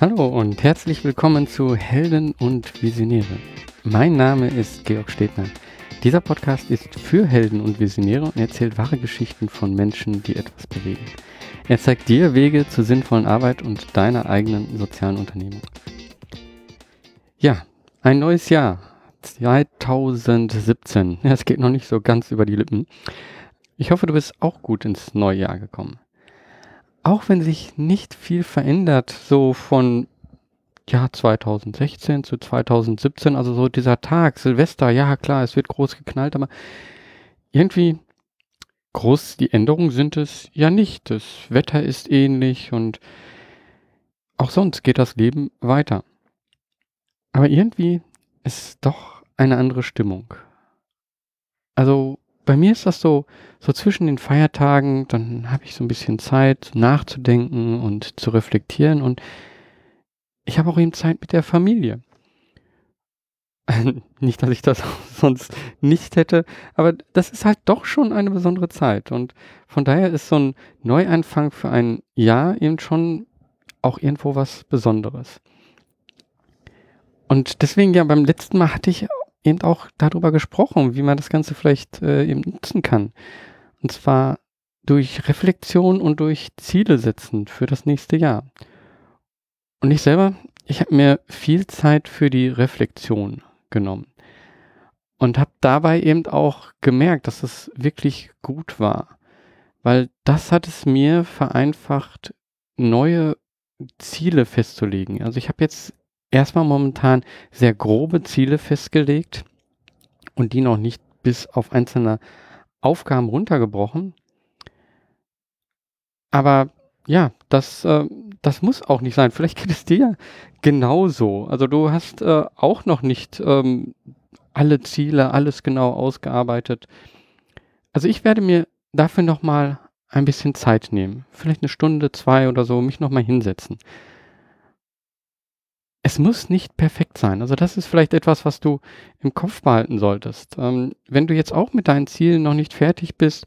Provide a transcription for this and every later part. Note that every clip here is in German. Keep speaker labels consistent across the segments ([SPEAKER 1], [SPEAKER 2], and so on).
[SPEAKER 1] Hallo und herzlich willkommen zu Helden und Visionäre. Mein Name ist Georg Stedner. Dieser Podcast ist für Helden und Visionäre und erzählt wahre Geschichten von Menschen, die etwas bewegen. Er zeigt dir Wege zur sinnvollen Arbeit und deiner eigenen sozialen Unternehmung. Ja, ein neues Jahr. 2017. Ja, es geht noch nicht so ganz über die Lippen. Ich hoffe, du bist auch gut ins neue Jahr gekommen auch wenn sich nicht viel verändert, so von ja 2016 zu 2017, also so dieser Tag, Silvester, ja klar, es wird groß geknallt, aber irgendwie groß die Änderungen sind es ja nicht. Das Wetter ist ähnlich und auch sonst geht das Leben weiter. Aber irgendwie ist doch eine andere Stimmung. Also bei mir ist das so, so zwischen den Feiertagen, dann habe ich so ein bisschen Zeit nachzudenken und zu reflektieren und ich habe auch eben Zeit mit der Familie. nicht, dass ich das sonst nicht hätte, aber das ist halt doch schon eine besondere Zeit und von daher ist so ein Neuanfang für ein Jahr eben schon auch irgendwo was Besonderes. Und deswegen ja, beim letzten Mal hatte ich eben auch darüber gesprochen, wie man das Ganze vielleicht äh, eben nutzen kann. Und zwar durch Reflexion und durch Ziele setzen für das nächste Jahr. Und ich selber, ich habe mir viel Zeit für die Reflexion genommen und habe dabei eben auch gemerkt, dass es wirklich gut war, weil das hat es mir vereinfacht, neue Ziele festzulegen. Also ich habe jetzt erstmal momentan sehr grobe Ziele festgelegt und die noch nicht bis auf einzelne Aufgaben runtergebrochen. Aber ja, das, äh, das muss auch nicht sein. Vielleicht geht es dir genauso. Also du hast äh, auch noch nicht ähm, alle Ziele, alles genau ausgearbeitet. Also ich werde mir dafür nochmal ein bisschen Zeit nehmen. Vielleicht eine Stunde, zwei oder so, mich nochmal hinsetzen es muss nicht perfekt sein. Also das ist vielleicht etwas, was du im Kopf behalten solltest. Ähm, wenn du jetzt auch mit deinen Zielen noch nicht fertig bist,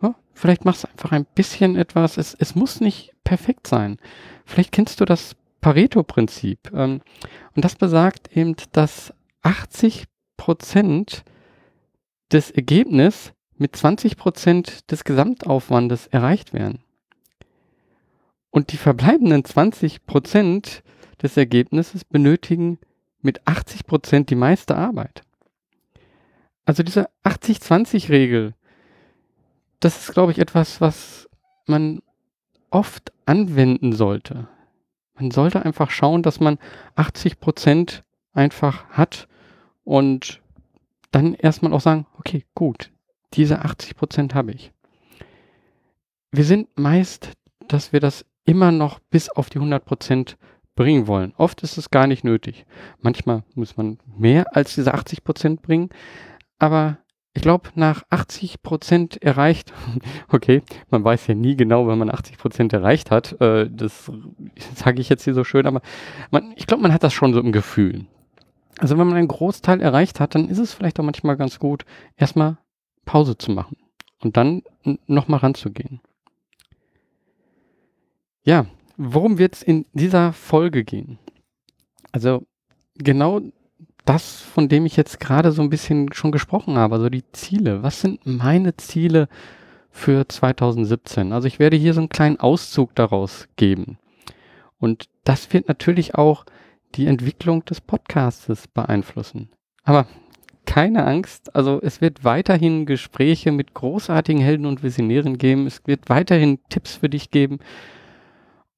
[SPEAKER 1] ja, vielleicht machst du einfach ein bisschen etwas. Es, es muss nicht perfekt sein. Vielleicht kennst du das Pareto-Prinzip. Ähm, und das besagt eben, dass 80 Prozent des Ergebnisses mit 20 Prozent des Gesamtaufwandes erreicht werden. Und die verbleibenden 20 Prozent des Ergebnisses benötigen mit 80 Prozent die meiste Arbeit. Also diese 80-20-Regel, das ist, glaube ich, etwas, was man oft anwenden sollte. Man sollte einfach schauen, dass man 80 Prozent einfach hat und dann erstmal auch sagen, okay, gut, diese 80 Prozent habe ich. Wir sind meist, dass wir das immer noch bis auf die 100 Prozent bringen wollen. Oft ist es gar nicht nötig. Manchmal muss man mehr als diese 80 Prozent bringen, aber ich glaube, nach 80 Prozent erreicht, okay, man weiß ja nie genau, wenn man 80 Prozent erreicht hat, äh, das sage ich jetzt hier so schön, aber man, ich glaube, man hat das schon so im Gefühl. Also wenn man einen Großteil erreicht hat, dann ist es vielleicht auch manchmal ganz gut, erstmal Pause zu machen und dann nochmal ranzugehen. Ja, worum wird es in dieser Folge gehen? Also genau das, von dem ich jetzt gerade so ein bisschen schon gesprochen habe, also die Ziele. Was sind meine Ziele für 2017? Also ich werde hier so einen kleinen Auszug daraus geben. Und das wird natürlich auch die Entwicklung des Podcastes beeinflussen. Aber keine Angst, also es wird weiterhin Gespräche mit großartigen Helden und Visionären geben. Es wird weiterhin Tipps für dich geben.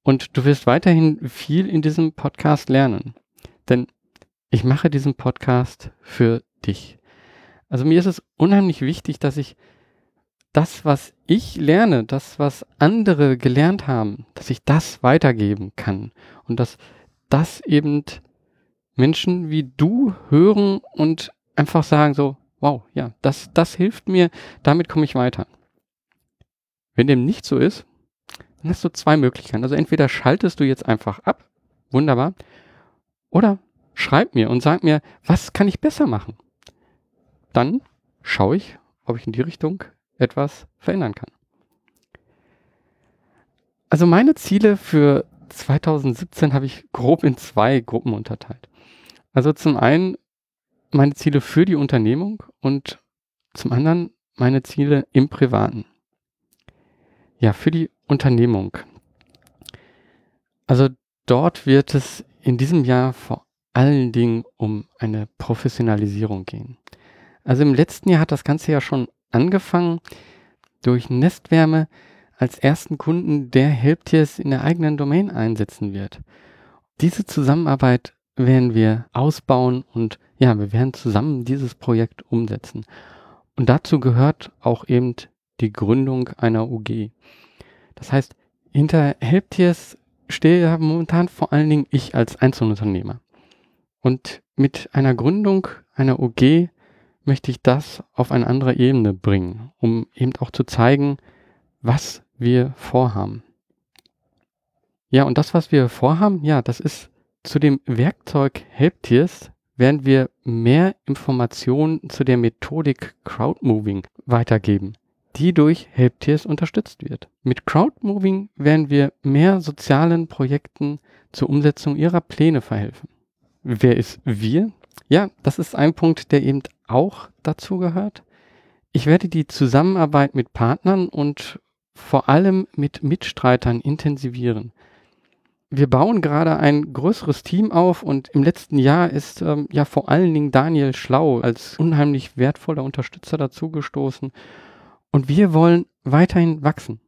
[SPEAKER 1] Und du wirst weiterhin viel in diesem Podcast lernen. Denn ich mache diesen Podcast für dich. Also mir ist es unheimlich wichtig, dass ich das, was ich lerne, das, was andere gelernt haben, dass ich das weitergeben kann. Und dass das eben Menschen wie du hören und einfach sagen so, wow, ja, das, das hilft mir, damit komme ich weiter. Wenn dem nicht so ist, dann hast du zwei Möglichkeiten. Also entweder schaltest du jetzt einfach ab, wunderbar, oder schreib mir und sag mir, was kann ich besser machen? Dann schaue ich, ob ich in die Richtung etwas verändern kann. Also meine Ziele für 2017 habe ich grob in zwei Gruppen unterteilt. Also zum einen meine Ziele für die Unternehmung und zum anderen meine Ziele im Privaten. Ja, für die Unternehmung. Also dort wird es in diesem Jahr vor allen Dingen um eine Professionalisierung gehen. Also im letzten Jahr hat das Ganze ja schon angefangen durch Nestwärme als ersten Kunden, der Helptiers in der eigenen Domain einsetzen wird. Diese Zusammenarbeit werden wir ausbauen und ja, wir werden zusammen dieses Projekt umsetzen. Und dazu gehört auch eben die Gründung einer UG. Das heißt, hinter Helptiers stehe ja momentan vor allen Dingen ich als Einzelunternehmer. Und mit einer Gründung einer UG möchte ich das auf eine andere Ebene bringen, um eben auch zu zeigen, was wir vorhaben. Ja, und das, was wir vorhaben, ja, das ist zu dem Werkzeug Helptiers werden wir mehr Informationen zu der Methodik Crowdmoving weitergeben, die durch Helptiers unterstützt wird. Mit Crowdmoving werden wir mehr sozialen Projekten zur Umsetzung ihrer Pläne verhelfen. Wer ist wir? Ja, das ist ein Punkt, der eben auch dazu gehört. Ich werde die Zusammenarbeit mit Partnern und vor allem mit Mitstreitern intensivieren. Wir bauen gerade ein größeres Team auf und im letzten Jahr ist ähm, ja vor allen Dingen Daniel Schlau als unheimlich wertvoller Unterstützer dazugestoßen und wir wollen weiterhin wachsen.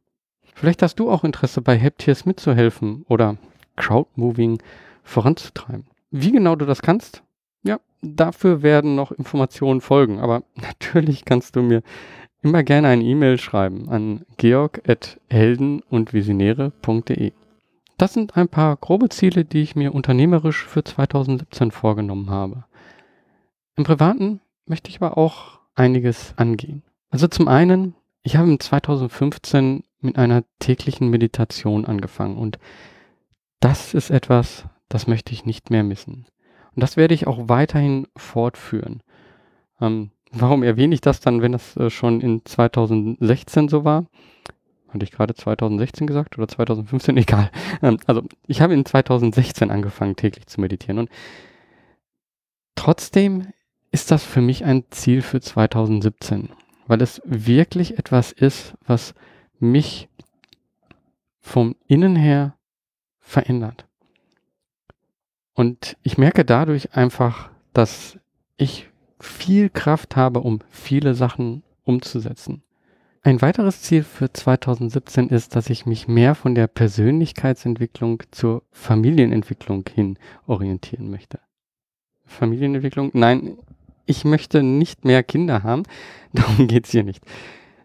[SPEAKER 1] Vielleicht hast du auch Interesse bei Helptiers mitzuhelfen oder Crowdmoving voranzutreiben. Wie genau du das kannst, ja, dafür werden noch Informationen folgen. Aber natürlich kannst du mir immer gerne eine E-Mail schreiben an georg.helden und visionäre.de. Das sind ein paar grobe Ziele, die ich mir unternehmerisch für 2017 vorgenommen habe. Im Privaten möchte ich aber auch einiges angehen. Also zum einen, ich habe 2015 mit einer täglichen Meditation angefangen und das ist etwas, das möchte ich nicht mehr missen. Und das werde ich auch weiterhin fortführen. Ähm, warum erwähne ich das dann, wenn das äh, schon in 2016 so war? Hatte ich gerade 2016 gesagt oder 2015? Egal. Ähm, also ich habe in 2016 angefangen, täglich zu meditieren. Und trotzdem ist das für mich ein Ziel für 2017, weil es wirklich etwas ist, was mich vom Innen her verändert. Und ich merke dadurch einfach, dass ich viel Kraft habe, um viele Sachen umzusetzen. Ein weiteres Ziel für 2017 ist, dass ich mich mehr von der Persönlichkeitsentwicklung zur Familienentwicklung hin orientieren möchte. Familienentwicklung? Nein, ich möchte nicht mehr Kinder haben. Darum geht's hier nicht.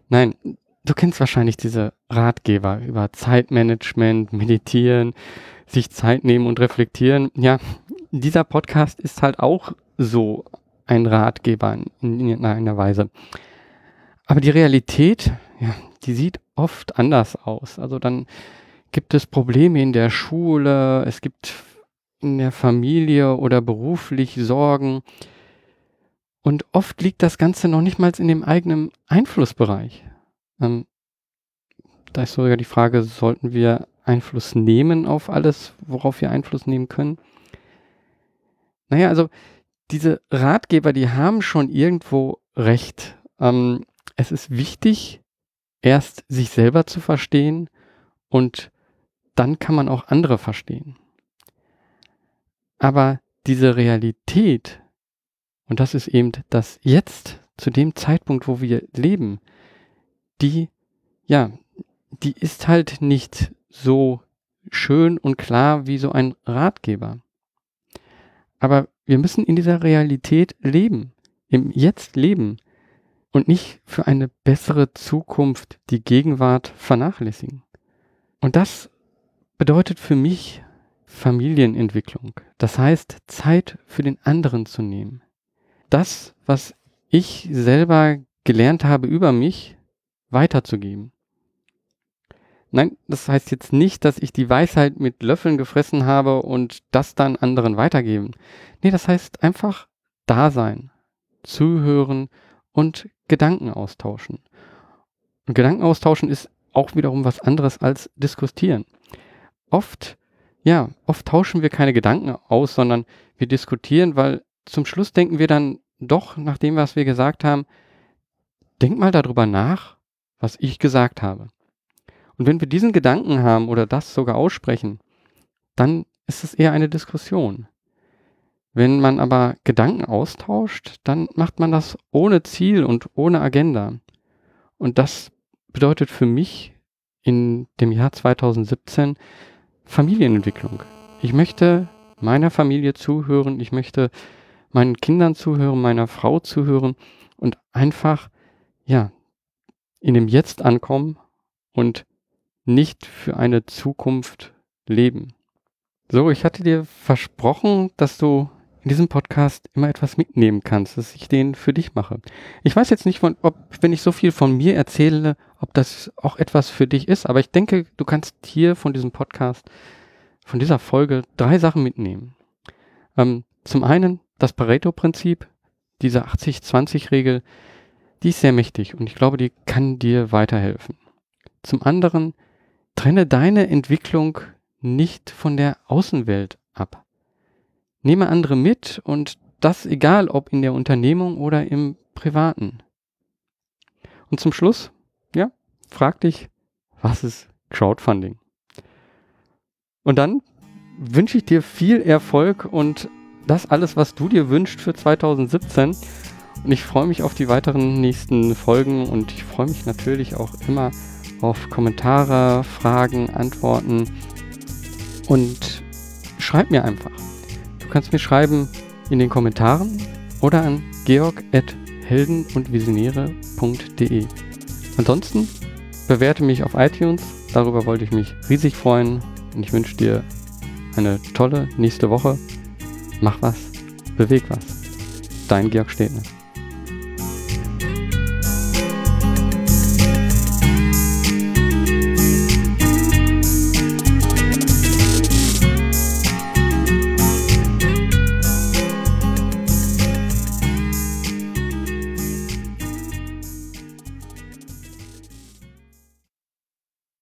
[SPEAKER 1] Nein, du kennst wahrscheinlich diese Ratgeber über Zeitmanagement, Meditieren, sich Zeit nehmen und reflektieren. Ja, dieser Podcast ist halt auch so ein Ratgeber in, in einer Weise. Aber die Realität, ja, die sieht oft anders aus. Also dann gibt es Probleme in der Schule, es gibt in der Familie oder beruflich Sorgen. Und oft liegt das Ganze noch nicht mal in dem eigenen Einflussbereich. Ähm, da ist sogar die Frage, sollten wir Einfluss nehmen auf alles, worauf wir Einfluss nehmen können? Naja, also diese Ratgeber, die haben schon irgendwo recht. Ähm, es ist wichtig, erst sich selber zu verstehen und dann kann man auch andere verstehen. Aber diese Realität, und das ist eben das Jetzt, zu dem Zeitpunkt, wo wir leben, die, ja, die ist halt nicht so schön und klar wie so ein Ratgeber. Aber wir müssen in dieser Realität leben, im Jetzt leben und nicht für eine bessere Zukunft die Gegenwart vernachlässigen. Und das bedeutet für mich Familienentwicklung. Das heißt, Zeit für den anderen zu nehmen. Das, was ich selber gelernt habe über mich, weiterzugeben. Nein, das heißt jetzt nicht, dass ich die Weisheit mit Löffeln gefressen habe und das dann anderen weitergeben. Nee, das heißt einfach da sein, zuhören und Gedanken austauschen. Und Gedanken austauschen ist auch wiederum was anderes als diskutieren. Oft ja, oft tauschen wir keine Gedanken aus, sondern wir diskutieren, weil zum Schluss denken wir dann doch, nach dem, was wir gesagt haben, denk mal darüber nach, was ich gesagt habe. Und wenn wir diesen Gedanken haben oder das sogar aussprechen, dann ist es eher eine Diskussion. Wenn man aber Gedanken austauscht, dann macht man das ohne Ziel und ohne Agenda. Und das bedeutet für mich in dem Jahr 2017 Familienentwicklung. Ich möchte meiner Familie zuhören, ich möchte meinen Kindern zuhören, meiner Frau zuhören und einfach, ja, in dem Jetzt ankommen und nicht für eine Zukunft leben. So, ich hatte dir versprochen, dass du in diesem Podcast immer etwas mitnehmen kannst, dass ich den für dich mache. Ich weiß jetzt nicht, ob, wenn ich so viel von mir erzähle, ob das auch etwas für dich ist, aber ich denke, du kannst hier von diesem Podcast, von dieser Folge drei Sachen mitnehmen. Ähm, zum einen das Pareto-Prinzip, diese 80-20-Regel, die ist sehr mächtig und ich glaube, die kann dir weiterhelfen. Zum anderen, trenne deine Entwicklung nicht von der Außenwelt ab. Nehme andere mit und das egal ob in der Unternehmung oder im Privaten. Und zum Schluss, ja, frag dich, was ist Crowdfunding? Und dann wünsche ich dir viel Erfolg und das alles, was du dir wünschst für 2017. Und ich freue mich auf die weiteren nächsten Folgen und ich freue mich natürlich auch immer auf Kommentare, Fragen, Antworten und schreib mir einfach. Du kannst mir schreiben in den Kommentaren oder an georg.helden und visionäre.de. Ansonsten bewerte mich auf iTunes, darüber wollte ich mich riesig freuen und ich wünsche dir eine tolle nächste Woche. Mach was, beweg was. Dein Georg Stedner.